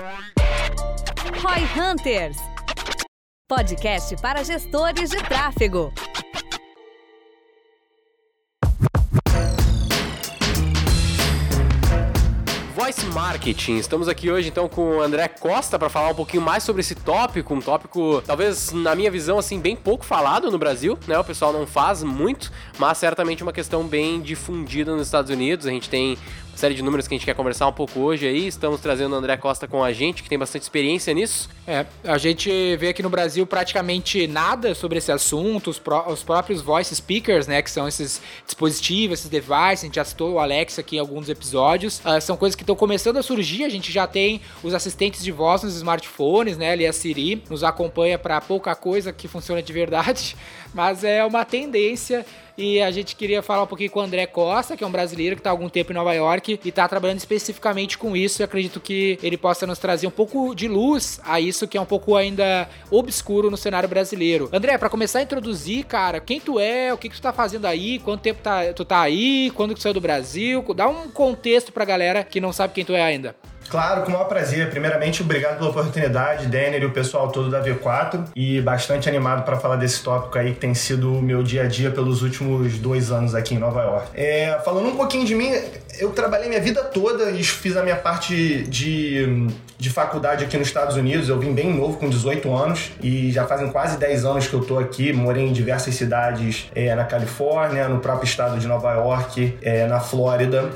Roy Hunters podcast para gestores de tráfego. Voice Marketing. Estamos aqui hoje então com o André Costa para falar um pouquinho mais sobre esse tópico, um tópico talvez na minha visão assim bem pouco falado no Brasil, né? O pessoal não faz muito, mas certamente uma questão bem difundida nos Estados Unidos. A gente tem série de números que a gente quer conversar um pouco hoje aí. Estamos trazendo o André Costa com a gente, que tem bastante experiência nisso. É, a gente vê aqui no Brasil praticamente nada sobre esse assunto, os, pró os próprios voice speakers, né, que são esses dispositivos, esses devices, a gente já citou o Alexa aqui em alguns episódios, uh, são coisas que estão começando a surgir, a gente já tem os assistentes de voz nos smartphones, né, ali a Siri nos acompanha para pouca coisa que funciona de verdade, mas é uma tendência e a gente queria falar um pouquinho com o André Costa, que é um brasileiro que está há algum tempo em Nova York e está trabalhando especificamente com isso. E acredito que ele possa nos trazer um pouco de luz a isso que é um pouco ainda obscuro no cenário brasileiro. André, para começar a introduzir, cara, quem tu é, o que, que tu tá fazendo aí, quanto tempo tá, tu tá aí, quando que tu saiu do Brasil, dá um contexto pra galera que não sabe quem tu é ainda. Claro, com o maior prazer. Primeiramente, obrigado pela oportunidade, Denner e o pessoal todo da V4. E bastante animado para falar desse tópico aí que tem sido o meu dia a dia pelos últimos dois anos aqui em Nova York. É, falando um pouquinho de mim, eu trabalhei minha vida toda e fiz a minha parte de, de faculdade aqui nos Estados Unidos. Eu vim bem novo, com 18 anos, e já fazem quase 10 anos que eu tô aqui. Morei em diversas cidades é, na Califórnia, no próprio estado de Nova York, é, na Flórida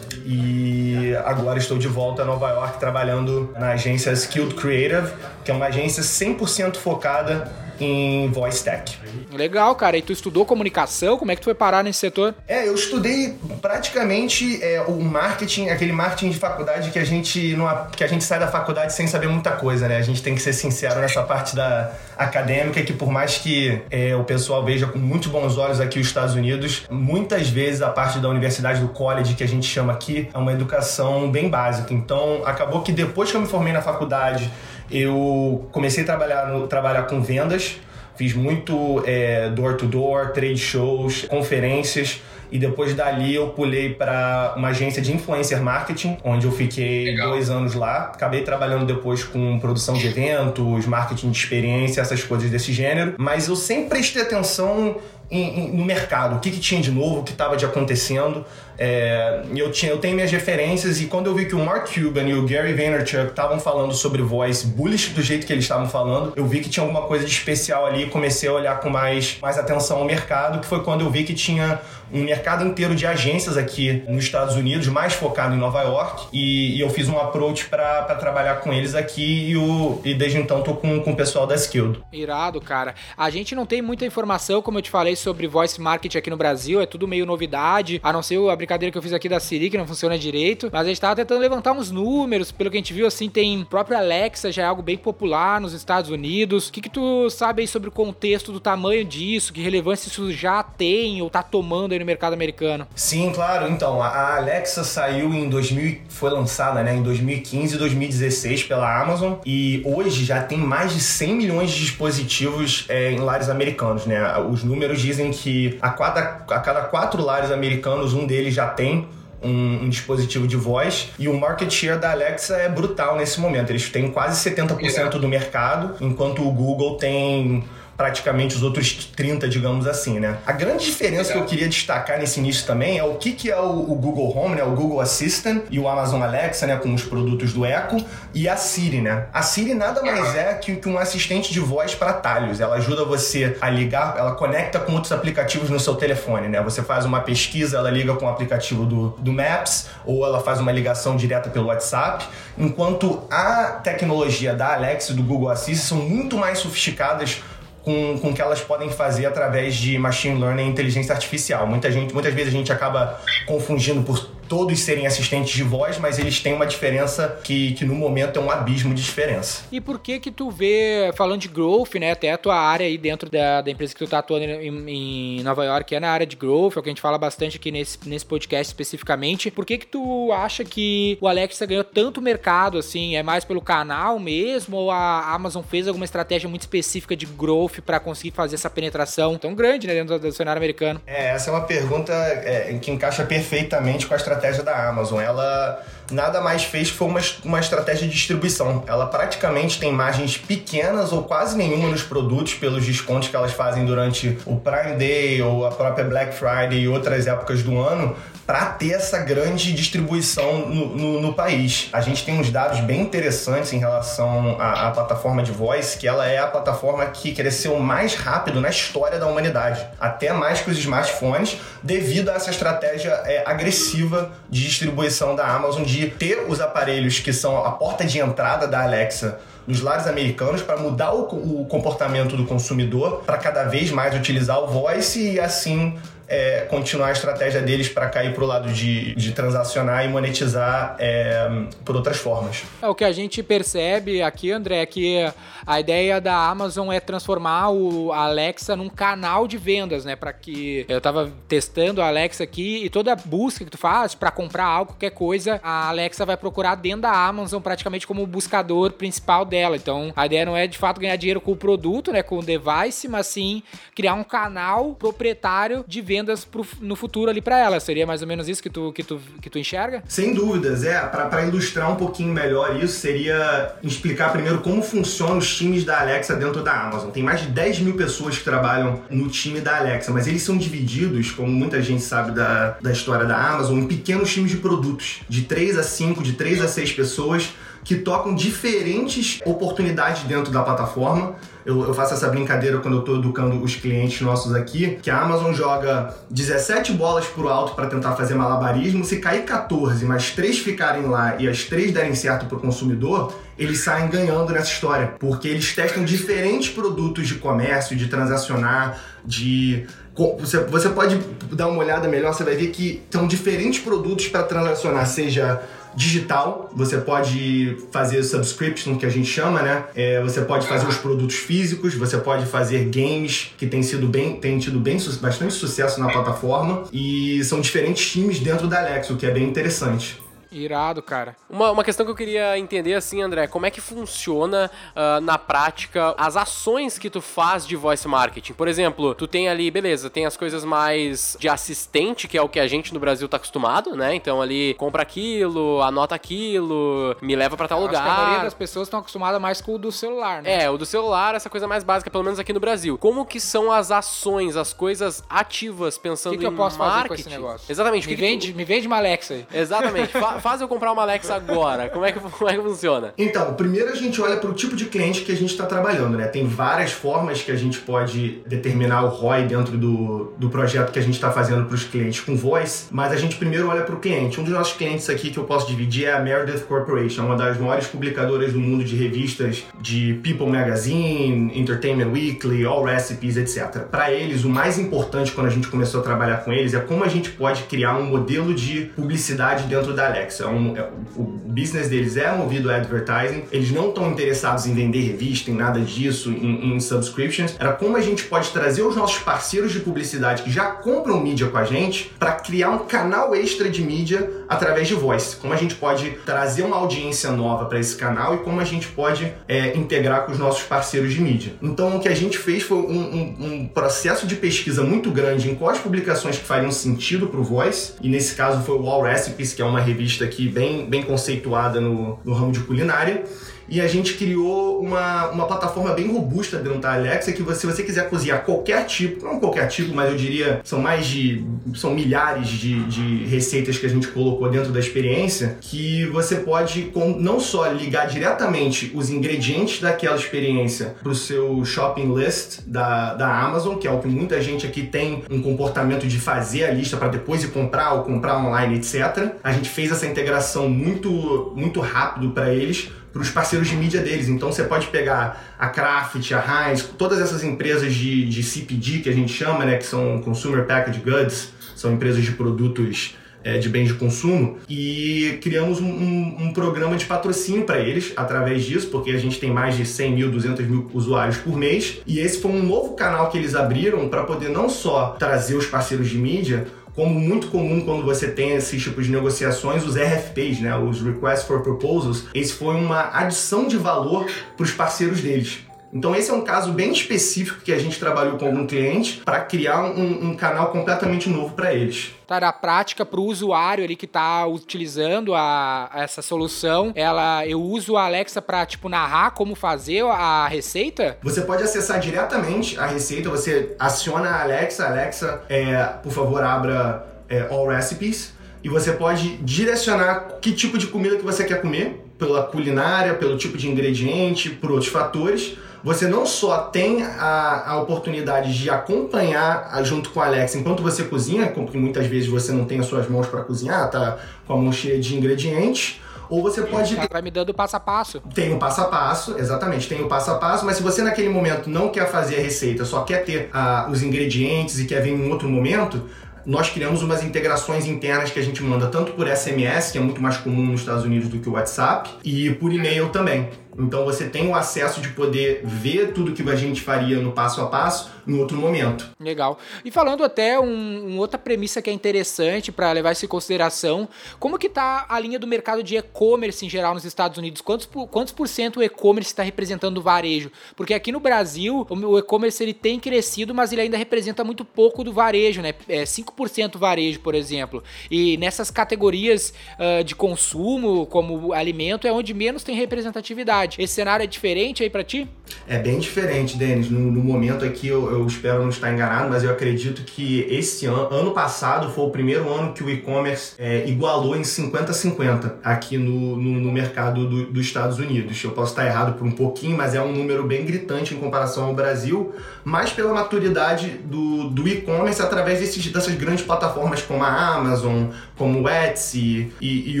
e agora estou de volta a Nova York trabalhando na agência Skilled Creative, que é uma agência 100% focada em voice tech. Legal, cara. E tu estudou comunicação? Como é que tu foi parar nesse setor? É, eu estudei praticamente é, o marketing, aquele marketing de faculdade que a gente não, que a gente sai da faculdade sem saber muita coisa, né? A gente tem que ser sincero nessa parte da acadêmica que por mais que é, o pessoal veja com muito bons olhos aqui os Estados Unidos, muitas vezes a parte da universidade do college que a gente chama aqui é uma educação bem básica. Então acabou que depois que eu me formei na faculdade eu comecei a trabalhar, no, trabalhar com vendas, fiz muito é, door-to-door, trade shows, conferências. E depois dali eu pulei para uma agência de influencer marketing, onde eu fiquei Legal. dois anos lá. Acabei trabalhando depois com produção de eventos, marketing de experiência, essas coisas desse gênero. Mas eu sempre prestei atenção em, em, no mercado, o que, que tinha de novo, o que estava de acontecendo. É, eu, tinha, eu tenho minhas referências e quando eu vi que o Mark Cuban e o Gary Vaynerchuk estavam falando sobre voice bullish do jeito que eles estavam falando, eu vi que tinha alguma coisa de especial ali e comecei a olhar com mais, mais atenção ao mercado, que foi quando eu vi que tinha um mercado inteiro de agências aqui nos Estados Unidos, mais focado em Nova York, e, e eu fiz um approach para trabalhar com eles aqui e, o, e desde então tô com, com o pessoal da Skilled. Irado, cara. A gente não tem muita informação, como eu te falei, sobre voice marketing aqui no Brasil, é tudo meio novidade, a não ser a brincadeira que eu fiz aqui da Siri, que não funciona direito, mas a gente tava tentando levantar uns números, pelo que a gente viu, assim, tem própria Alexa, já é algo bem popular nos Estados Unidos. O que que tu sabe aí sobre o contexto do tamanho disso, que relevância isso já tem ou tá tomando aí no mercado americano? Sim, claro. Então, a Alexa saiu em 2000, foi lançada, né, em 2015 e 2016 pela Amazon e hoje já tem mais de 100 milhões de dispositivos é, em lares americanos, né? Os números dizem que a cada, a cada quatro lares americanos, um deles já tem um, um, dispositivo de voz e o market share da Alexa é brutal nesse momento. Eles têm quase 70% do mercado, enquanto o Google tem praticamente os outros 30, digamos assim, né? A grande diferença que eu queria destacar nesse início também é o que, que é o, o, Google Home, né? O Google Assistant e o Amazon Alexa, né? Com os produtos do Echo e a Siri, né? A Siri nada mais é que, que um assistente de voz para talhos. Ela ajuda você a ligar, ela conecta com outros aplicativos no seu telefone, né? Você faz uma pesquisa, ela liga com o aplicativo do, do Maps ou ela faz uma ligação direta pelo WhatsApp, enquanto a tecnologia da Alexa e do Google Assistant são muito mais sofisticadas com, com o que elas podem fazer através de machine learning e inteligência artificial. Muita gente, muitas vezes a gente acaba confundindo por todos serem assistentes de voz, mas eles têm uma diferença que, que no momento é um abismo de diferença. E por que que tu vê, falando de growth, né, até a tua área aí dentro da, da empresa que tu tá atuando em, em Nova York é na área de growth, é o que a gente fala bastante aqui nesse, nesse podcast especificamente, por que que tu acha que o Alexa ganhou tanto mercado, assim, é mais pelo canal mesmo, ou a Amazon fez alguma estratégia muito específica de growth para conseguir fazer essa penetração tão grande, né, dentro do cenário americano? É, essa é uma pergunta é, que encaixa perfeitamente com a estratégia estratégia da Amazon. Ela nada mais fez que foi uma, uma estratégia de distribuição. Ela praticamente tem margens pequenas ou quase nenhuma nos produtos pelos descontos que elas fazem durante o Prime Day ou a própria Black Friday e outras épocas do ano para ter essa grande distribuição no, no, no, país. A gente tem uns dados bem interessantes em relação à, à, plataforma de voice, que ela é a plataforma que cresceu mais rápido na história da humanidade, até mais que os smartphones, devido a essa estratégia é, agressiva de distribuição da Amazon de ter os aparelhos que são a porta de entrada da Alexa nos lares americanos para mudar o, o comportamento do consumidor para cada vez mais utilizar o voice e assim é, continuar a estratégia deles para cair para o lado de, de transacionar e monetizar é, por outras formas. É, o que a gente percebe aqui, André, é que a ideia da Amazon é transformar o Alexa num canal de vendas, né? Para que eu estava testando a Alexa aqui e toda busca que tu faz para comprar algo, qualquer coisa, a Alexa vai procurar dentro da Amazon praticamente como o buscador principal dela. Então, a ideia não é de fato ganhar dinheiro com o produto, né, com o device, mas sim criar um canal proprietário de vendas pro, no futuro ali para ela. Seria mais ou menos isso que tu, que tu, que tu enxerga? Sem dúvidas, é. Para ilustrar um pouquinho melhor isso, seria explicar primeiro como funcionam os times da Alexa dentro da Amazon. Tem mais de 10 mil pessoas que trabalham no time da Alexa, mas eles são divididos, como muita gente sabe da, da história da Amazon, em pequenos times de produtos, de 3 a 5, de 3 a 6 pessoas que tocam diferentes oportunidades dentro da plataforma. Eu, eu, faço essa brincadeira quando eu estou educando os clientes nossos aqui, que a Amazon joga 17 bolas pro alto para tentar fazer malabarismo. Se cair 14, mas três ficarem lá e as três derem certo pro consumidor, eles saem ganhando nessa história, porque eles testam diferentes produtos de comércio, de transacionar, de você, você pode dar uma olhada melhor, você vai ver que são diferentes produtos para transacionar, seja digital, você pode fazer subscription, que a gente chama, né? É, você pode fazer os produtos físicos, você pode fazer games que tem sido bem, tem tido bem, bastante sucesso na plataforma e são diferentes times dentro da Alexa, o que é bem interessante. Irado, cara. Uma, uma questão que eu queria entender, assim, André, como é que funciona uh, na prática as ações que tu faz de voice marketing? Por exemplo, tu tem ali, beleza, tem as coisas mais de assistente, que é o que a gente no Brasil tá acostumado, né? Então ali, compra aquilo, anota aquilo, me leva para tal lugar. Acho que a maioria das pessoas estão acostumadas mais com o do celular, né? É, o do celular, essa coisa mais básica, pelo menos aqui no Brasil. Como que são as ações, as coisas ativas, pensando em marketing? O que, eu posso marketing? fazer com esse negócio? Exatamente. Me, que vende, tu... me vende uma Alexa aí. Exatamente. faz eu comprar uma Alexa agora? Como é que, como é que funciona? Então, primeiro a gente olha para o tipo de cliente que a gente está trabalhando, né? Tem várias formas que a gente pode determinar o ROI dentro do, do projeto que a gente está fazendo para os clientes com voice, mas a gente primeiro olha para o cliente. Um dos nossos clientes aqui que eu posso dividir é a Meredith Corporation, uma das maiores publicadoras do mundo de revistas de People Magazine, Entertainment Weekly, All Recipes, etc. Para eles, o mais importante quando a gente começou a trabalhar com eles é como a gente pode criar um modelo de publicidade dentro da Alexa. É um, é, o business deles é movido a advertising, eles não estão interessados em vender revista, em nada disso, em, em, subscriptions. Era como a gente pode trazer os nossos parceiros de publicidade que já compram mídia com a gente para criar um canal extra de mídia através de voice. Como a gente pode trazer uma audiência nova para esse canal e como a gente pode é, integrar com os nossos parceiros de mídia. Então, o que a gente fez foi um, um, um processo de pesquisa muito grande em quais publicações que fariam sentido para o voice, e nesse caso foi o All Recipes, que é uma revista aqui bem, bem conceituada no, no ramo de culinária e a gente criou uma, uma plataforma bem robusta dentro da Alexa que você, se você quiser cozinhar qualquer tipo, não qualquer tipo, mas eu diria são mais de são milhares de, de receitas que a gente colocou dentro da experiência que você pode com, não só ligar diretamente os ingredientes daquela experiência para o seu shopping list da, da Amazon, que é o que muita gente aqui tem um comportamento de fazer a lista para depois ir comprar ou comprar online, etc. A gente fez essa integração muito muito rápido para eles para os parceiros de mídia deles. Então você pode pegar a Kraft, a Heinz, todas essas empresas de, de CPG que a gente chama, né, que são Consumer Packaged Goods, são empresas de produtos é, de bens de consumo e criamos um, um, um programa de patrocínio para eles através disso, porque a gente tem mais de 100 mil, 200 mil usuários por mês e esse foi um novo canal que eles abriram para poder não só trazer os parceiros de mídia, como muito comum quando você tem esses tipos de negociações, os RFPs, né, os Requests for Proposals, esse foi uma adição de valor para os parceiros deles. Então esse é um caso bem específico que a gente trabalhou com algum cliente para criar um, um, canal completamente novo para eles. Tá, na prática, para o usuário ali que está utilizando a, essa solução, ela, eu uso a Alexa para tipo narrar como fazer a receita? Você pode acessar diretamente a receita, você aciona a Alexa, Alexa, é, por favor, abra é, All Recipes e você pode direcionar que tipo de comida que você quer comer, pela culinária, pelo tipo de ingrediente, por outros fatores. Você não só tem a, a oportunidade de acompanhar junto com a Alexa enquanto você cozinha, porque muitas vezes você não tem as suas mãos para cozinhar, tá com a mão cheia de ingredientes, ou você pode. Vai me dando passo a passo. Tem o passo a passo, exatamente, tem o passo a passo, mas se você naquele momento não quer fazer a receita, só quer ter uh, os ingredientes e quer ver em um outro momento, nós criamos umas integrações internas que a gente manda tanto por SMS, que é muito mais comum nos Estados Unidos do que o WhatsApp, e por e-mail também. Então você tem o acesso de poder ver tudo que a gente faria no passo a passo em outro momento. Legal. E falando até um, um outra premissa que é interessante para levar isso em consideração, como que tá a linha do mercado de e-commerce em geral nos Estados Unidos? Quantos, quantos por cento o e-commerce está representando o varejo? Porque aqui no Brasil o e-commerce ele tem crescido, mas ele ainda representa muito pouco do varejo, né? É 5% varejo, por exemplo. E nessas categorias uh, de consumo, como alimento, é onde menos tem representatividade. Esse cenário é diferente aí para ti? É bem diferente, Denis. No, no, momento aqui, eu, eu, espero não estar enganado, mas eu acredito que esse ano, ano passado foi o primeiro ano que o e-commerce é, igualou em 50-50 aqui no, no, no mercado do, dos Estados Unidos. Eu posso estar errado por um pouquinho, mas é um número bem gritante em comparação ao Brasil, mas pela maturidade do, do e-commerce através desses, dessas grandes plataformas como a Amazon, como o Etsy e, e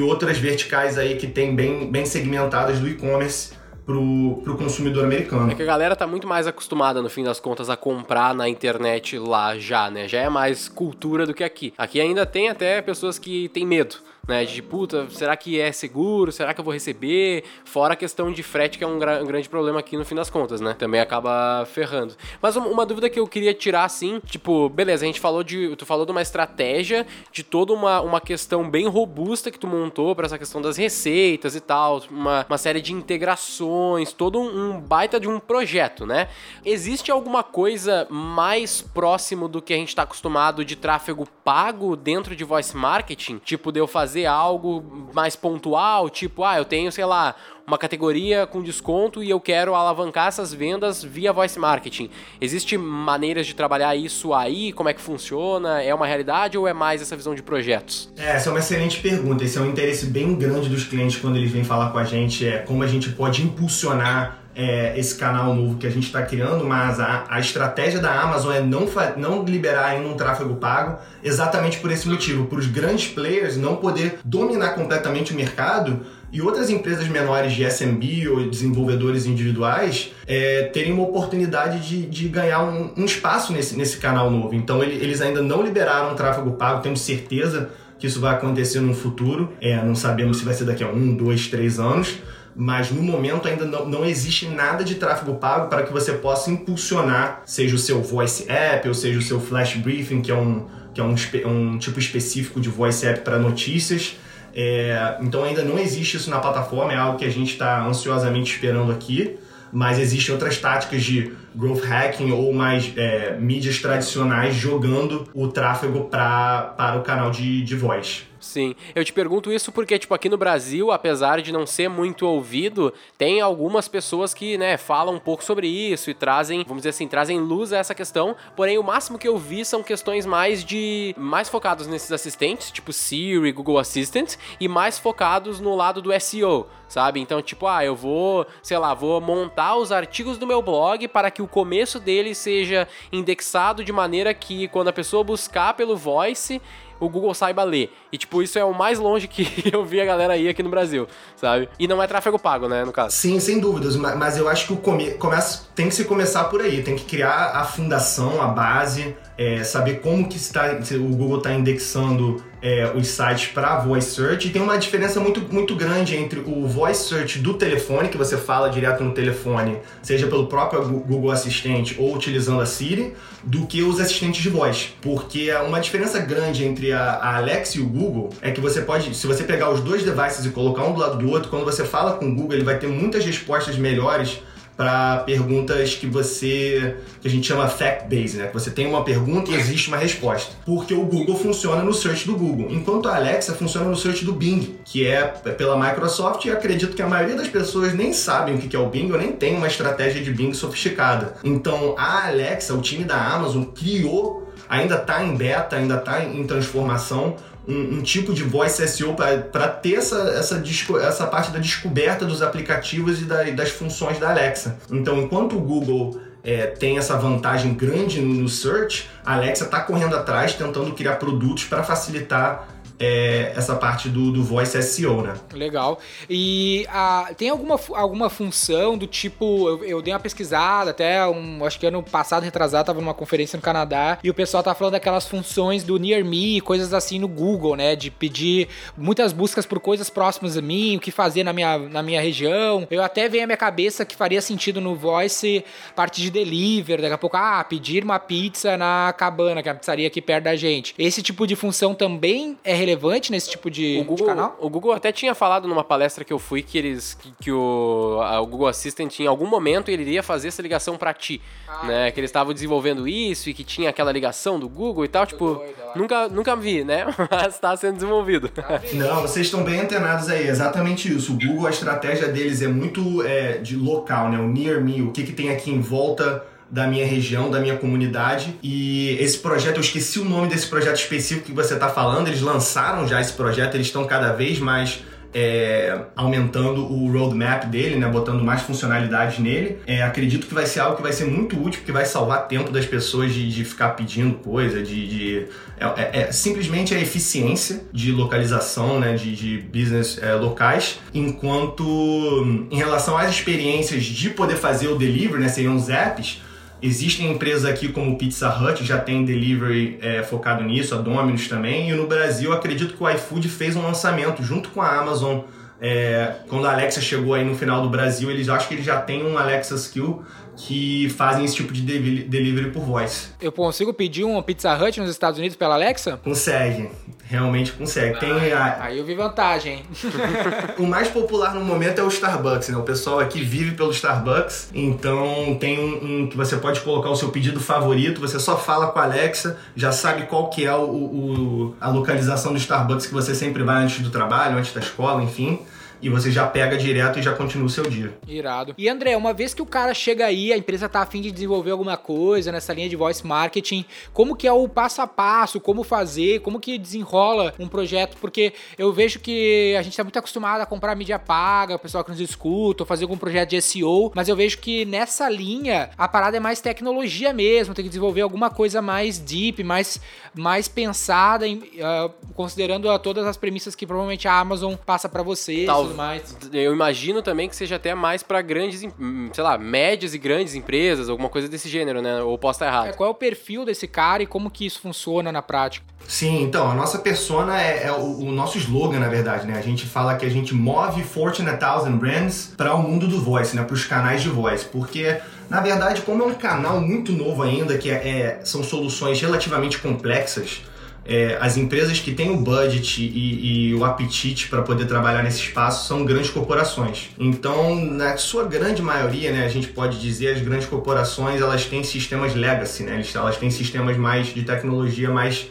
outras verticais aí que tem bem, bem segmentadas do e-commerce pro, pro consumidor americano. É que a galera tá muito mais acostumada, no fim das contas, a comprar na internet lá já, né? Já é mais cultura do que aqui. Aqui ainda tem até pessoas que têm medo né? De puta, será que é seguro? Será que eu vou receber? Fora a questão de frete, que é um, gra um grande problema aqui no fim das contas, né? Também acaba ferrando. Mas uma dúvida que eu queria tirar, assim, tipo, beleza, a gente falou de. Tu falou de uma estratégia, de toda uma, uma questão bem robusta que tu montou para essa questão das receitas e tal, uma, uma série de integrações, todo um, um baita de um projeto, né? Existe alguma coisa mais próximo do que a gente está acostumado de tráfego pago dentro de voice marketing? Tipo, de eu fazer fazer algo mais pontual, tipo, ah, eu tenho, sei lá, uma categoria com desconto e eu quero alavancar essas vendas via voice marketing. Existe maneiras de trabalhar isso aí? Como é que funciona? É uma realidade ou é mais essa visão de projetos? É, essa é uma excelente pergunta. Esse é um interesse bem grande dos clientes quando eles vêm falar com a gente, é como a gente pode impulsionar é, esse canal novo que a gente está criando, mas a, a, estratégia da Amazon é não, não liberar ainda um tráfego pago, exatamente por esse motivo, para os grandes players não poder dominar completamente o mercado e outras empresas menores de SMB ou desenvolvedores individuais é, terem uma oportunidade de, de ganhar um, um, espaço nesse, nesse canal novo. Então ele, eles ainda não liberaram o tráfego pago, temos certeza que isso vai acontecer no futuro. É, não sabemos se vai ser daqui a um, dois, três anos mas no momento ainda não, não existe nada de tráfego pago para que você possa impulsionar, seja o seu voice app ou seja o seu flash briefing, que é um, que é um, um tipo específico de voice app para notícias. É, então ainda não existe isso na plataforma, é algo que a gente está ansiosamente esperando aqui, mas existem outras táticas de growth hacking ou mais é, mídias tradicionais jogando o tráfego pra, para o canal de, de voz. Sim, eu te pergunto isso porque, tipo, aqui no Brasil, apesar de não ser muito ouvido, tem algumas pessoas que, né, falam um pouco sobre isso e trazem, vamos dizer assim, trazem luz a essa questão. Porém, o máximo que eu vi são questões mais de. mais focados nesses assistentes, tipo Siri, Google Assistant, e mais focados no lado do SEO, sabe? Então, tipo, ah, eu vou, sei lá, vou montar os artigos do meu blog para que o começo dele seja indexado de maneira que quando a pessoa buscar pelo voice, o Google saiba ler. E, tipo, isso é o mais longe que eu vi a galera ir aqui no Brasil, sabe? E não é tráfego pago, né, no caso. Sim, sem dúvidas. Mas eu acho que o come... tem que se começar por aí. Tem que criar a fundação, a base, é, saber como que está, o Google está indexando é, os sites para voice search. E tem uma diferença muito, muito grande entre o voice search do telefone, que você fala direto no telefone, seja pelo próprio Google Assistente ou utilizando a Siri, do que os assistentes de voz. Porque uma diferença grande entre a, a Alexa e o Google é que você pode, se você pegar os dois devices e colocar um do lado do outro, quando você fala com o Google, ele vai ter muitas respostas melhores para perguntas que você que a gente chama fact-based, né? Que você tem uma pergunta e existe uma resposta. Porque o Google funciona no search do Google, enquanto a Alexa funciona no search do Bing, que é pela Microsoft e acredito que a maioria das pessoas nem sabem o que é o Bing ou nem tem uma estratégia de Bing sofisticada. Então, a Alexa, o time da Amazon criou, ainda está em beta, ainda está em transformação, um, um, tipo de voice SEO para ter essa, essa, essa parte da descoberta dos aplicativos e da, das funções da Alexa. Então, enquanto o Google é, tem essa vantagem grande no search, a Alexa está correndo atrás, tentando criar produtos para facilitar é, essa parte do, do voice SEO, né? Legal. E a, tem alguma, alguma função do tipo, eu, eu, dei uma pesquisada até, um, acho que ano passado, retrasado, tava numa conferência no Canadá, e o pessoal tá falando daquelas funções do Near Me, coisas assim no Google, né? De pedir muitas buscas por coisas próximas a mim, o que fazer na minha, na minha região. Eu até veio à minha cabeça que faria sentido no voice parte de delivery, daqui a pouco, ah, pedir uma pizza na cabana, que é a pizzaria aqui perto da gente. Esse tipo de função também é relevante nesse tipo de, o Google, de canal? O Google até tinha falado numa palestra que eu fui que eles que, que o, a, o Google Assistant em algum momento ele iria fazer essa ligação para ti, ah, né? Que eles estavam desenvolvendo isso e que tinha aquela ligação do Google e tal, tipo, nunca nunca vi, né? Mas está sendo desenvolvido. Tá Não, vocês estão bem antenados aí, exatamente isso. O Google a estratégia deles é muito é, de local, né? O near me, o que que tem aqui em volta da minha região, da minha comunidade. E esse projeto, eu esqueci o nome desse projeto específico que você está falando, eles lançaram já esse projeto, eles estão cada vez mais é, aumentando o roadmap dele, né, botando mais funcionalidades nele. É, acredito que vai ser algo que vai ser muito útil, porque vai salvar tempo das pessoas de, de ficar pedindo coisa, de, de é, é, é simplesmente a eficiência de localização, né, de, de business é, locais, enquanto em relação às experiências de poder fazer o delivery, né, seriam os apps, Existem empresas aqui como Pizza Hut, já tem delivery é, focado nisso, a Domino's também. E no Brasil, acredito que o iFood fez um lançamento junto com a Amazon. É, quando a Alexa chegou aí no final do Brasil, eles acham que eles já têm um Alexa Skill que fazem esse tipo de delivery por voz. Eu consigo pedir um Pizza Hut nos Estados Unidos pela Alexa? Consegue, realmente consegue. Tem a... Aí eu vi vantagem. o mais popular no momento é o Starbucks, né? O pessoal aqui vive pelo Starbucks, então tem um, um que você pode colocar o seu pedido favorito, você só fala com a Alexa, já sabe qual que é o, o a localização do Starbucks que você sempre vai antes do trabalho, antes da escola, enfim e você já pega direto e já continua o seu dia. Irado. E André, uma vez que o cara chega aí, a empresa tá afim de desenvolver alguma coisa nessa linha de voice marketing, como que é o passo a passo, como fazer, como que desenrola um projeto? Porque eu vejo que a gente tá muito acostumado a comprar mídia paga, o pessoal que nos escuta, ou fazer algum projeto de SEO, mas eu vejo que nessa linha a parada é mais tecnologia mesmo, tem que desenvolver alguma coisa mais deep, mais, mais pensada, em, uh, considerando uh, todas as premissas que provavelmente a Amazon passa para você. Tal, mais. Eu imagino também que seja até mais para grandes, hum, sei lá, médias e grandes empresas, alguma coisa desse gênero, né? Ou posso estar errado. É, qual é o perfil desse cara e como que isso funciona na prática? Sim, então, a nossa persona é, é o, o, nosso slogan, na verdade, né? A gente fala que a gente move Fortune 1000 Brands para o mundo do voice, né? Para os canais de voice, porque na verdade, como é um canal muito novo ainda, que é, é são soluções relativamente complexas, é, as empresas que têm o budget e, e o apetite para poder trabalhar nesse espaço são grandes corporações. Então, na sua grande maioria, né, a gente pode dizer, as grandes corporações elas têm sistemas legacy, né, elas têm sistemas mais de tecnologia mais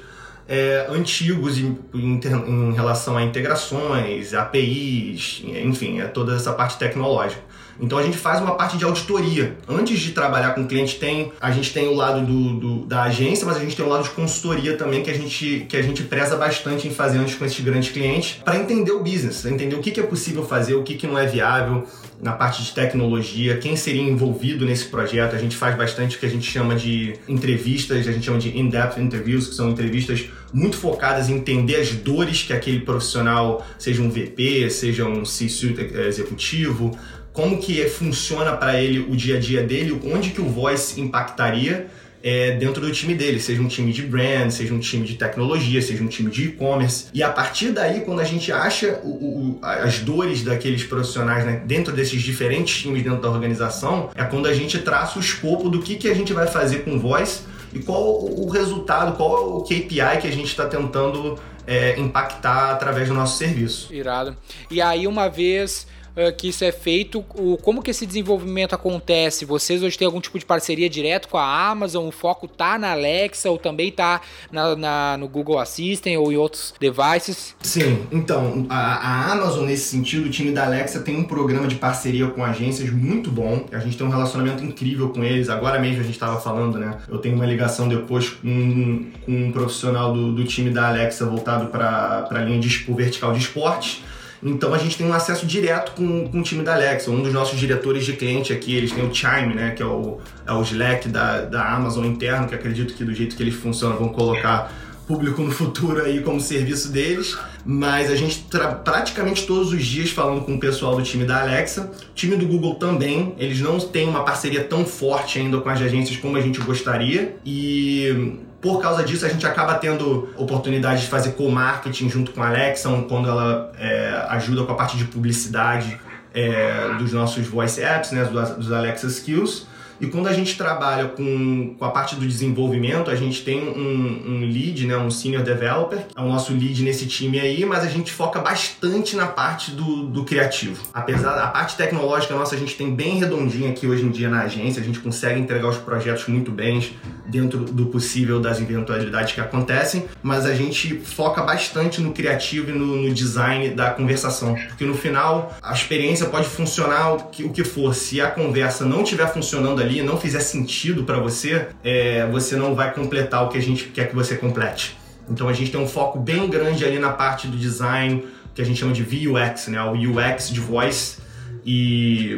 é, antigos em, em, em, relação a integrações, APIs, enfim, é toda essa parte tecnológica. Então a gente faz uma parte de auditoria. Antes de trabalhar com o cliente, tem, a gente tem o lado do, do, da agência, mas a gente tem o lado de consultoria também que a gente, que a gente preza bastante em fazer antes com esses grandes clientes para entender o business, entender o que, que é possível fazer, o que, que não é viável na parte de tecnologia, quem seria envolvido nesse projeto. A gente faz bastante o que a gente chama de entrevistas, a gente chama de in-depth interviews, que são entrevistas muito focadas em entender as dores que aquele profissional, seja um VP, seja um C-suite executivo, como que funciona para ele o dia a dia dele, onde que o voice impactaria é, dentro do time dele, seja um time de brand, seja um time de tecnologia, seja um time de e-commerce. E a partir daí, quando a gente acha o, o, as dores daqueles profissionais né, dentro desses diferentes times dentro da organização, é quando a gente traça o escopo do que, que a gente vai fazer com voice e qual o resultado, qual o KPI que a gente está tentando é, impactar através do nosso serviço. Irado. E aí, uma vez uh, que isso é feito? O, como que esse desenvolvimento acontece? Vocês hoje têm algum tipo de parceria direto com a Amazon? O foco tá na Alexa ou também tá na, na no Google Assistant ou em outros devices? Sim, então, a, a, Amazon, nesse sentido, o time da Alexa tem um programa de parceria com agências muito bom. A gente tem um relacionamento incrível com eles. Agora mesmo a gente estava falando, né? Eu tenho uma ligação depois com, com um profissional do, do time da Alexa voltado para a linha de vertical de esportes. Então a gente tem um acesso direto com, com o time da Alexa. Um dos nossos diretores de cliente aqui, eles têm o Chime, né? Que é o, é o Slack da, da Amazon interno, que acredito que do jeito que eles funcionam vão colocar público no futuro aí como serviço deles, mas a gente praticamente todos os dias falando com o pessoal do time da Alexa, o time do Google também, eles não têm uma parceria tão forte ainda com as agências como a gente gostaria e por causa disso a gente acaba tendo oportunidade de fazer co-marketing junto com a Alexa, quando ela é, ajuda com a parte de publicidade é, dos nossos voice apps, né, dos Alexa Skills. E quando a gente trabalha com, com a parte do desenvolvimento, a gente tem um, um lead, né, um senior developer, é o nosso lead nesse time aí, mas a gente foca bastante na parte do, do criativo. Apesar da parte tecnológica nossa, a gente tem bem redondinha aqui hoje em dia na agência, a gente consegue entregar os projetos muito bem dentro do possível das eventualidades que acontecem, mas a gente foca bastante no criativo e no, no design da conversação, porque no final a experiência pode funcionar o que, o que for, se a conversa não estiver funcionando ali, não fizer sentido para você, é, você não vai completar o que a gente quer que você complete. Então a gente tem um foco bem grande ali na parte do design, que a gente chama de VUX, né? O UX de voice, e,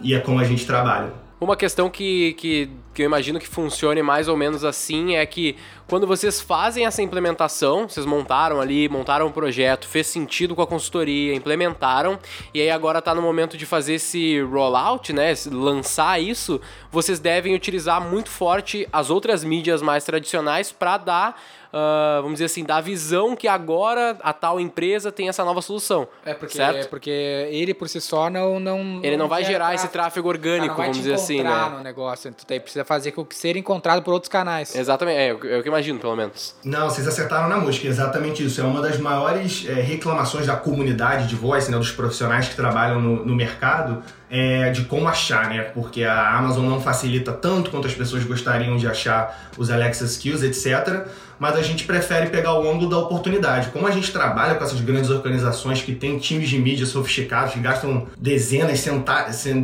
e é como a gente trabalha. Uma questão que, que, que eu imagino que funcione mais ou menos assim é que quando vocês fazem essa implementação, vocês montaram ali, montaram um projeto, fez sentido com a consultoria, implementaram, e aí agora está no momento de fazer esse rollout, né? Lançar isso, vocês devem utilizar muito forte as outras mídias mais tradicionais para dar uh, vamos dizer assim, da visão que agora a tal empresa tem essa nova solução. É porque, certo? É porque ele por si só não. não ele não, não vai gerar tráfego. esse tráfego orgânico, vamos dizer assim, né? no negócio. Tu precisa fazer com que seja encontrado por outros canais. Exatamente, é, é, o que imagino, pelo menos. Não, vocês acertaram na música, exatamente isso. É uma das maiores é, reclamações da comunidade de voice, né, dos profissionais que trabalham no, no mercado é, de como achar, né? Porque a Amazon não facilita tanto quanto as pessoas gostariam de achar os Alexa Skills, etc. Mas a gente prefere pegar o ângulo da oportunidade. Como a gente trabalha com essas grandes organizações que têm times de mídia sofisticados, que gastam dezenas,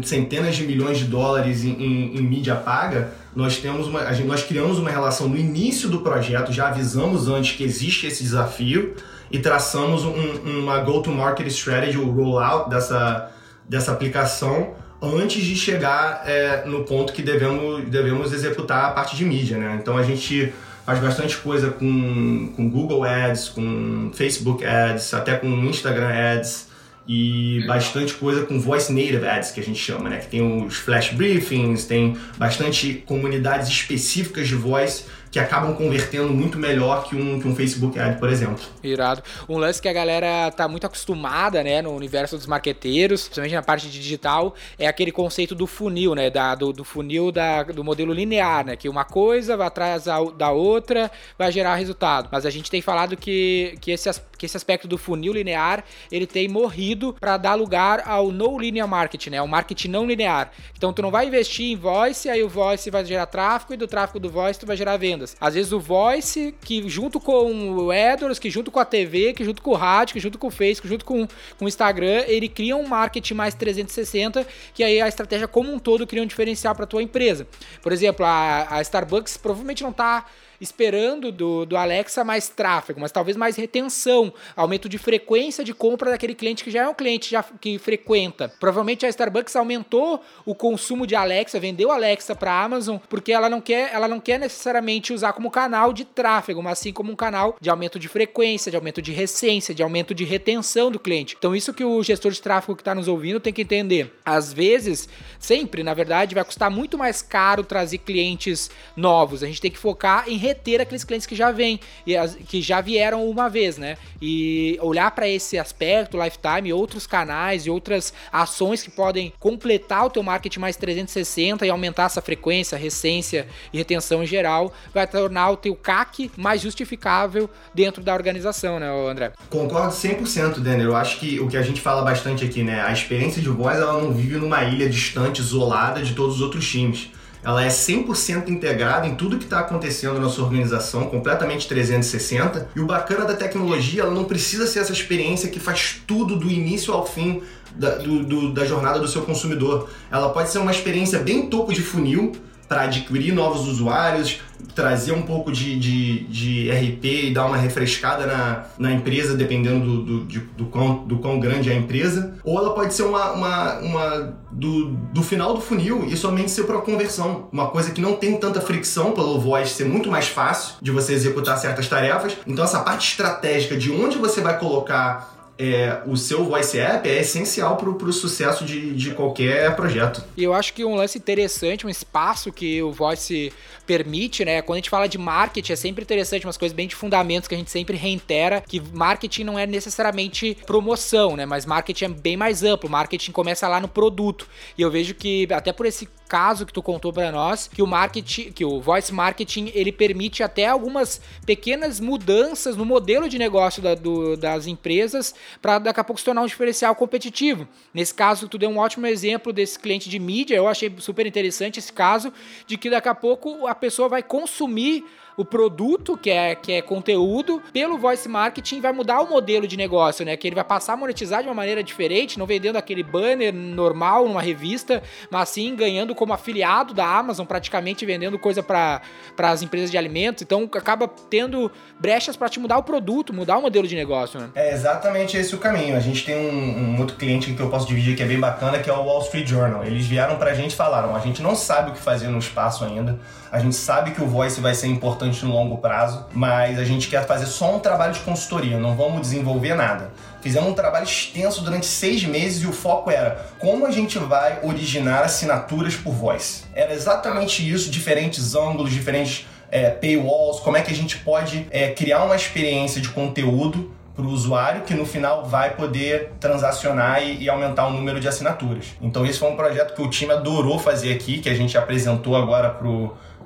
centenas de milhões de dólares em, em, em mídia paga, nós temos uma, gente, nós criamos uma relação no início do projeto, já avisamos antes que existe esse desafio e traçamos um, uma go-to-market strategy, o rollout dessa dessa aplicação antes de chegar é, no ponto que devemos, devemos executar a parte de mídia, né? Então a gente faz bastante coisa com, com Google Ads, com Facebook Ads, até com Instagram Ads e bastante coisa com Voice Native Ads, que a gente chama, né? Que tem os flash briefings, tem bastante comunidades específicas de voice que acabam convertendo muito melhor que um, que um Facebook Ad, por exemplo. Irado. Um lance que a galera tá muito acostumada, né, no universo dos marqueteiros, principalmente na parte de digital, é aquele conceito do funil, né, da, do, do funil da, do modelo linear, né, que uma coisa vai atrás da outra, vai gerar resultado. Mas a gente tem falado que, que, esse, que esse aspecto do funil linear, ele tem morrido para dar lugar ao no linear marketing, né, o marketing não linear. Então tu não vai investir em voice, aí o voice vai gerar tráfego e do tráfego do voice tu vai gerar venda Às vezes o voice, que junto com o AdWords, que junto com a TV, que junto com o rádio, que junto com o Facebook, junto com, com o Instagram, ele cria um marketing mais 360, que aí a estratégia como um todo cria um diferencial para tua empresa. Por exemplo, a, a Starbucks provavelmente não está esperando do, do Alexa mais tráfego, mas talvez mais retenção, aumento de frequência de compra daquele cliente que já é um cliente já, que frequenta. Provavelmente a Starbucks aumentou o consumo de Alexa, vendeu Alexa para a Amazon, porque ela não quer, ela não quer necessariamente usar como canal de tráfego, mas sim como um canal de aumento de frequência, de aumento de recência, de aumento de retenção do cliente. Então isso que o gestor de tráfego que está nos ouvindo tem que entender. Às vezes, sempre, na verdade, vai custar muito mais caro trazer clientes novos. A gente tem que focar em reter aqueles clientes que já vêm, e que já vieram uma vez, né? E olhar para esse aspecto, lifetime, outros canais e outras ações que podem completar o teu marketing mais 360 e aumentar essa frequência, recência e retenção em geral, vai tornar o teu CAC mais justificável dentro da organização, né, André? Concordo 100%, Daniel. Eu acho que o que a gente fala bastante aqui, né, a experiência de voz, ela não vive numa ilha distante, isolada de todos os outros times ela é 100% integrada em tudo que está acontecendo na sua organização, completamente 360. E o bacana da tecnologia, ela não precisa ser essa experiência que faz tudo do início ao fim da, do, do, da jornada do seu consumidor. Ela pode ser uma experiência bem topo de funil, para adquirir novos usuários, trazer um pouco de, de, de, RP e dar uma refrescada na, na empresa, dependendo do, do, de, do, quão, do quão grande é a empresa. Ou ela pode ser uma, uma, uma do, do final do funil e somente ser para conversão. Uma coisa que não tem tanta fricção pelo voice ser muito mais fácil de você executar certas tarefas. Então essa parte estratégica de onde você vai colocar é, o seu voice app é essencial para o sucesso de, de qualquer projeto. E eu acho que um lance interessante, um espaço que o voice permite, né? Quando a gente fala de marketing, é sempre interessante umas coisas bem de fundamentos que a gente sempre reitera, que marketing não é necessariamente promoção, né? Mas marketing é bem mais amplo. Marketing começa lá no produto. E eu vejo que até por esse caso que tu contou para nós, que o marketing, que o voice marketing, ele permite até algumas pequenas mudanças no modelo de negócio da, do, das empresas para daqui a pouco se tornar um diferencial competitivo. Nesse caso, tu deu um ótimo exemplo desse cliente de mídia, eu achei super interessante esse caso, de que daqui a pouco a pessoa vai consumir o produto, que é, que é conteúdo, pelo voice marketing vai mudar o modelo de negócio, né? Que ele vai passar a monetizar de uma maneira diferente, não vendendo aquele banner normal numa revista, mas sim ganhando como afiliado da Amazon, praticamente vendendo coisa para as empresas de alimentos. Então acaba tendo brechas para te mudar o produto, mudar o modelo de negócio, né? É exatamente esse o caminho. A gente tem um, um outro cliente que eu posso dividir que é bem bacana, que é o Wall Street Journal. Eles vieram pra gente e falaram: a gente não sabe o que fazer no espaço ainda. A gente sabe que o voice vai ser importante no longo prazo, mas a gente quer fazer só um trabalho de consultoria, não vamos desenvolver nada. Fizemos um trabalho extenso durante seis meses e o foco era como a gente vai originar assinaturas por voice. Era exatamente isso, diferentes ângulos, diferentes é, paywalls, como é que a gente pode é, criar uma experiência de conteúdo para o usuário que no final vai poder transacionar e, e, aumentar o número de assinaturas. Então esse foi um projeto que o time adorou fazer aqui, que a gente apresentou agora para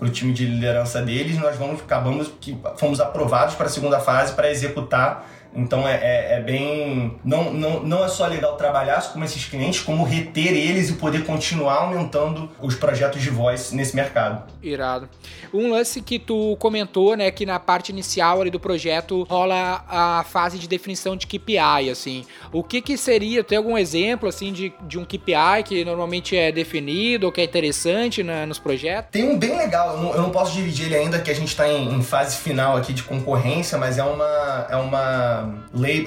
para o time de liderança deles, nós vamos acabamos que fomos aprovados para a segunda fase para executar então é, é, é, bem. Não, não, não é só legal trabalhar com esses clientes, como reter eles e poder continuar aumentando os projetos de voz nesse mercado. Irado. Um lance que tu comentou, né, que na parte inicial ali do projeto rola a fase de definição de KPI, assim. O que que seria, tem algum exemplo, assim, de, de um KPI que normalmente é definido ou que é interessante na, nos projetos? Tem um bem legal, eu não, eu não posso dividir ele ainda, que a gente está em, em fase final aqui de concorrência, mas é uma. É uma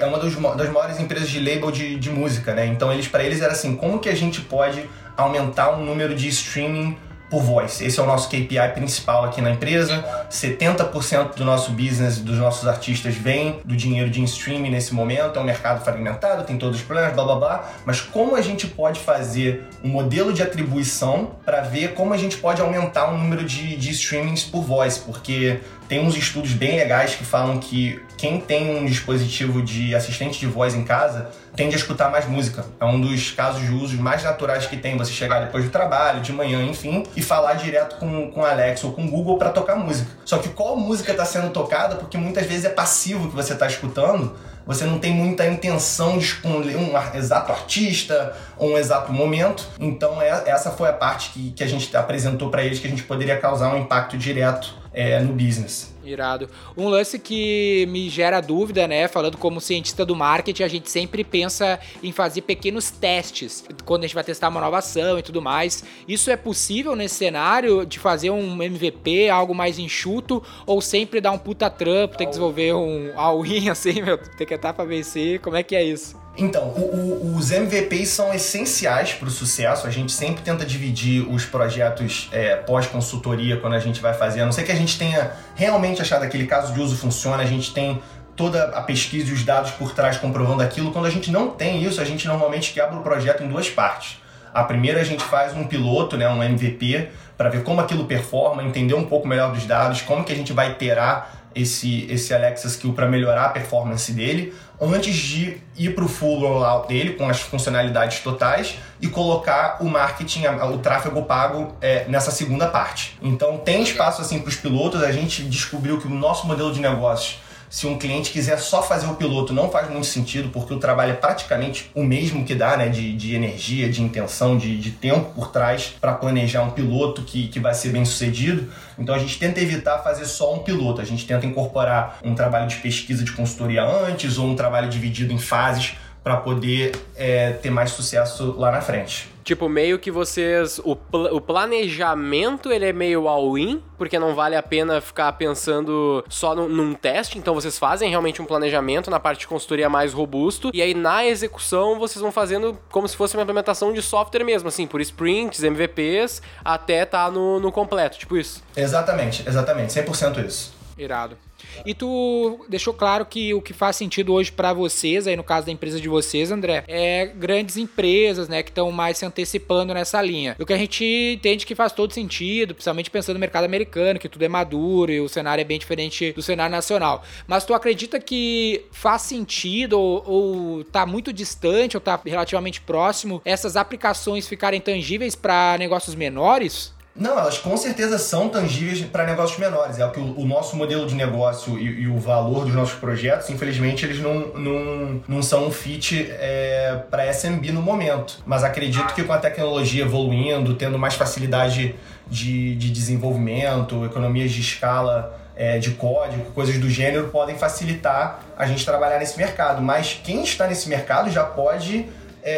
é uma dos, das maiores empresas de label de, de música, né? Então eles para eles era assim, como que a gente pode aumentar o número de streaming por voice. Esse é o nosso KPI principal aqui na empresa. 70% do nosso business, dos nossos artistas, vem do dinheiro de streaming nesse momento. É um mercado fragmentado, tem todos os problemas, blá blá blá. Mas como a gente pode fazer um modelo de atribuição para ver como a gente pode aumentar o número de, de streamings por voice? Porque tem uns estudos bem legais que falam que quem tem um dispositivo de assistente de voz em casa tende a escutar mais música. É um dos casos de usos mais naturais que tem você chegar depois do trabalho, de manhã, enfim, e falar direto com, com Alexa ou com Google para tocar música. Só que qual música está sendo tocada, porque muitas vezes é passivo que você está escutando, você não tem muita intenção de esconder um exato artista ou um exato momento. Então, é, essa foi a parte que, que a gente apresentou para eles que a gente poderia causar um impacto direto é, no business. Irado. Um lance que me gera dúvida, né? Falando como cientista do marketing, a gente sempre pensa em fazer pequenos testes quando a gente vai testar uma nova ação e tudo mais. Isso é possível nesse cenário de fazer um MVP, algo mais enxuto, ou sempre dar um puta trampo, ter que desenvolver um all-in assim, meu, ter que estar vencer? Como é que é isso? Então, o, o, os MVPs são essenciais para o sucesso. A gente sempre tenta dividir os projetos é, pós-consultoria quando a gente vai fazer. A não ser que a gente tenha realmente achado aquele caso de uso funciona, a gente tem toda a pesquisa e os dados por trás comprovando aquilo. Quando a gente não tem isso, a gente normalmente quebra o projeto em duas partes. A primeira a gente faz um piloto, né, um MVP, para ver como aquilo performa, entender um pouco melhor dos dados, como que a gente vai terar esse, esse Alexa Skill para melhorar a performance dele, antes de ir para o full rollout dele com as funcionalidades totais e colocar o marketing, o tráfego pago é, nessa segunda parte. Então tem espaço assim para os pilotos. A gente descobriu que o nosso modelo de negócios se um cliente quiser só fazer o piloto, não faz muito sentido, porque o trabalho é praticamente o mesmo que dá, né? De, de energia, de intenção, de, de tempo por trás para planejar um piloto que, que vai ser bem sucedido. Então a gente tenta evitar fazer só um piloto, a gente tenta incorporar um trabalho de pesquisa de consultoria antes ou um trabalho dividido em fases para poder é, ter mais sucesso lá na frente. Tipo, meio que vocês. O, pl o planejamento ele é meio all-in, porque não vale a pena ficar pensando só num, num, teste. Então vocês fazem realmente um planejamento na parte de consultoria mais robusto. E aí na execução vocês vão fazendo como se fosse uma implementação de software mesmo, assim, por sprints, MVPs, até tá no, no completo, tipo isso. Exatamente, exatamente, 100% isso. Irado. E tu deixou claro que o que faz sentido hoje para vocês, aí no caso da empresa de vocês, André, é grandes empresas, né, que estão mais se antecipando nessa linha. O que a gente entende que faz todo sentido, principalmente pensando no mercado americano, que tudo é maduro e o cenário é bem diferente do cenário nacional. Mas tu acredita que faz sentido ou, ou tá muito distante ou tá relativamente próximo essas aplicações ficarem tangíveis para negócios menores? Não, elas com certeza são tangíveis para negócios menores. É o que o, o nosso modelo de negócio e, e, o valor dos nossos projetos, infelizmente, eles não, não, não são um fit é, para SMB no momento. Mas acredito que com a tecnologia evoluindo, tendo mais facilidade de, de desenvolvimento, economias de escala é, de código, coisas do gênero, podem facilitar a gente trabalhar nesse mercado. Mas quem está nesse mercado já pode é,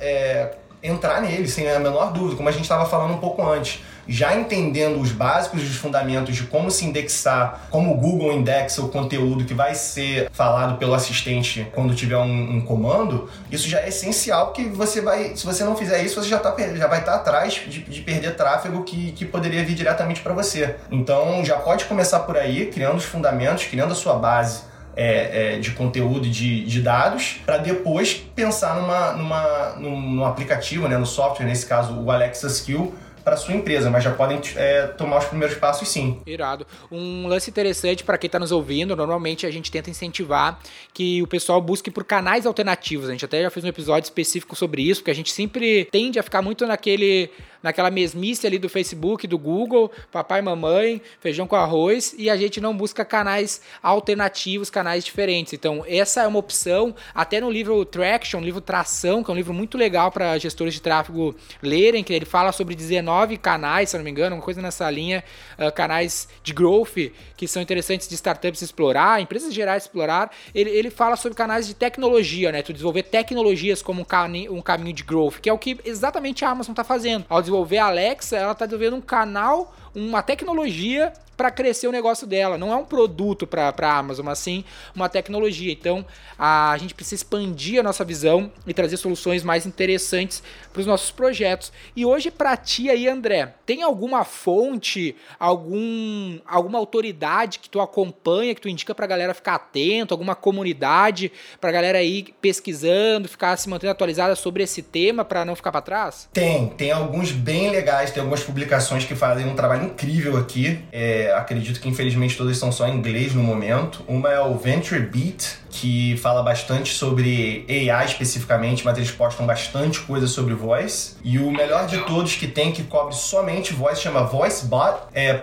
é entrar nele, sem a menor dúvida, como a gente estava falando um pouco antes já entendendo os básicos os fundamentos de como se indexar, como o Google indexa o conteúdo que vai ser falado pelo assistente quando tiver um, um comando, isso já é essencial, porque você vai, se você não fizer isso, você já, tá, já vai estar tá atrás de, de, perder tráfego que, que poderia vir diretamente para você. Então já pode começar por aí, criando os fundamentos, criando a sua base é, é, de conteúdo de, de dados, para depois pensar numa, numa, num, num aplicativo, né, no software, nesse caso o Alexa Skill, para sua empresa, mas já podem é, tomar os primeiros passos sim. Irado. Um lance interessante para quem está nos ouvindo, normalmente a gente tenta incentivar que o pessoal busque por canais alternativos. A gente até já fez um episódio específico sobre isso, porque a gente sempre tende a ficar muito naquele naquela mesmice ali do Facebook, do Google, papai, mamãe, feijão com arroz, e a gente não busca canais alternativos, canais diferentes. Então, essa é uma opção, até no livro Traction, livro Tração, que é um livro muito legal para gestores de tráfego lerem, que ele fala sobre 19 canais, se não me engano, uma coisa nessa linha, uh, canais de growth, que são interessantes de startups explorar, empresas gerais explorar. Ele, ele fala sobre canais de tecnologia, né? Tu desenvolver tecnologias como um, cami um caminho de growth, que é o que exatamente a Amazon está fazendo. Ao desenvolver a Alexa, ela está desenvolvendo um canal, uma tecnologia para crescer o negócio dela. Não é um produto para a Amazon, mas sim uma tecnologia. Então a gente precisa expandir a nossa visão e trazer soluções mais interessantes para os nossos projetos. E hoje, para ti aí, André, tem alguma fonte, algum, alguma autoridade que tu acompanha, que tu indica para a galera ficar atento, alguma comunidade para a galera aí pesquisando, ficar se mantendo atualizada sobre esse tema para não ficar para trás? Tem, tem alguns bem legais, tem algumas publicações que fazem um trabalho incrível aqui. É, acredito que infelizmente todas são só em inglês no momento. Uma é o Venture Beat, que fala bastante sobre AI especificamente, mas eles postam bastante coisa sobre voice. E o melhor de todos que tem, que cobre somente voice, chama VoiceBot é,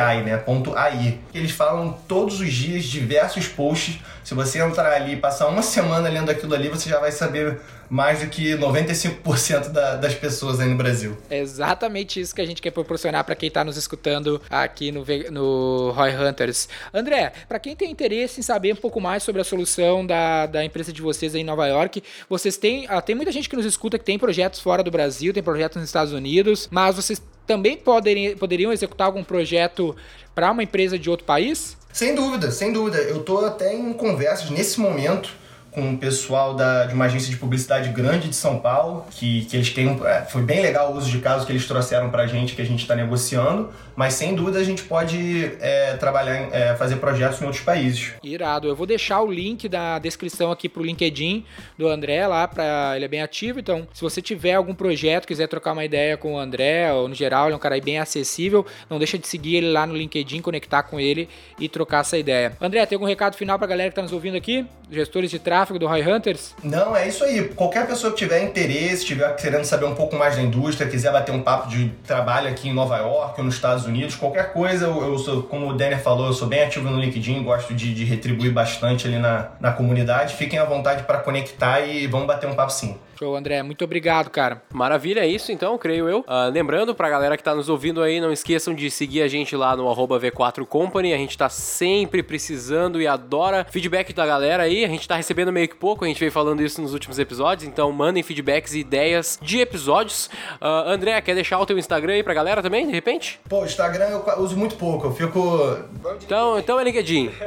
.ai, né? Ponto .ai. Eles falam todos os dias diversos posts. Se você entrar ali e passar uma semana lendo aquilo ali, você já vai saber mais do que 95% da, das pessoas aí no Brasil. É exatamente isso que a gente quer proporcionar para quem está nos escutando aqui no, no Roy Hunters. André, para quem tem interesse em saber um pouco mais sobre a solução da, da empresa de vocês aí em Nova York, vocês têm. Ah, tem muita gente que nos escuta que tem projetos fora do Brasil, tem projetos nos Estados Unidos, mas vocês também poderiam, poderiam executar algum projeto para uma empresa de outro país? Sem dúvida, sem dúvida. Eu estou até em conversas nesse momento com o pessoal da, de uma agência de publicidade grande de São Paulo, que, que eles têm. É, foi bem legal o uso de casos que eles trouxeram pra gente, que a gente está negociando, mas sem dúvida a gente pode é, trabalhar, é, fazer projetos em outros países. Irado. Eu vou deixar o link da descrição aqui pro LinkedIn do André lá, pra, ele é bem ativo, então se você tiver algum projeto, quiser trocar uma ideia com o André, ou no geral, ele é um cara bem acessível, não deixa de seguir ele lá no LinkedIn, conectar com ele e trocar essa ideia. André, tem algum recado final pra galera que tá nos ouvindo aqui? Gestores de tráfego do Roy Hunters? Não, é isso aí. Qualquer pessoa que tiver interesse, estiver querendo saber um pouco mais da indústria, quiser bater um papo de trabalho aqui em Nova York ou nos Estados Unidos, qualquer coisa, eu, eu sou, como o Denner falou, eu sou bem ativo no LinkedIn, gosto de, de retribuir bastante ali na, na comunidade. Fiquem à vontade para conectar e vamos bater um papo sim. Show, André. Muito obrigado, cara. Maravilha, é isso então, creio eu. Uh, lembrando pra galera que tá nos ouvindo aí, não esqueçam de seguir a gente lá no V4Company. A gente tá sempre precisando e adora feedback da galera aí. A gente tá recebendo meio que pouco, a gente veio falando isso nos últimos episódios, então mandem feedbacks e ideias de episódios. Uh, André, quer deixar o teu Instagram aí pra galera também, de repente? Pô, Instagram eu uso muito pouco, eu fico. Então, então é LinkedIn.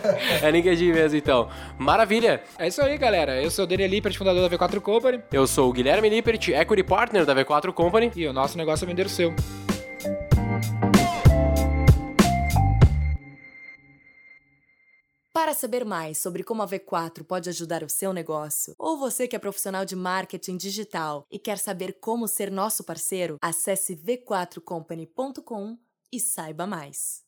é LinkedIn mesmo, então. Maravilha. É isso aí, galera. Eu sou o Daniel Lippert, fundador da V4 Company. Eu sou o Guilherme Lippert, Equity Partner da V4 Company. E o nosso negócio é vender o seu. Para saber mais sobre como a V4 pode ajudar o seu negócio, ou você que é profissional de marketing digital e quer saber como ser nosso parceiro, acesse v4company.com e saiba mais.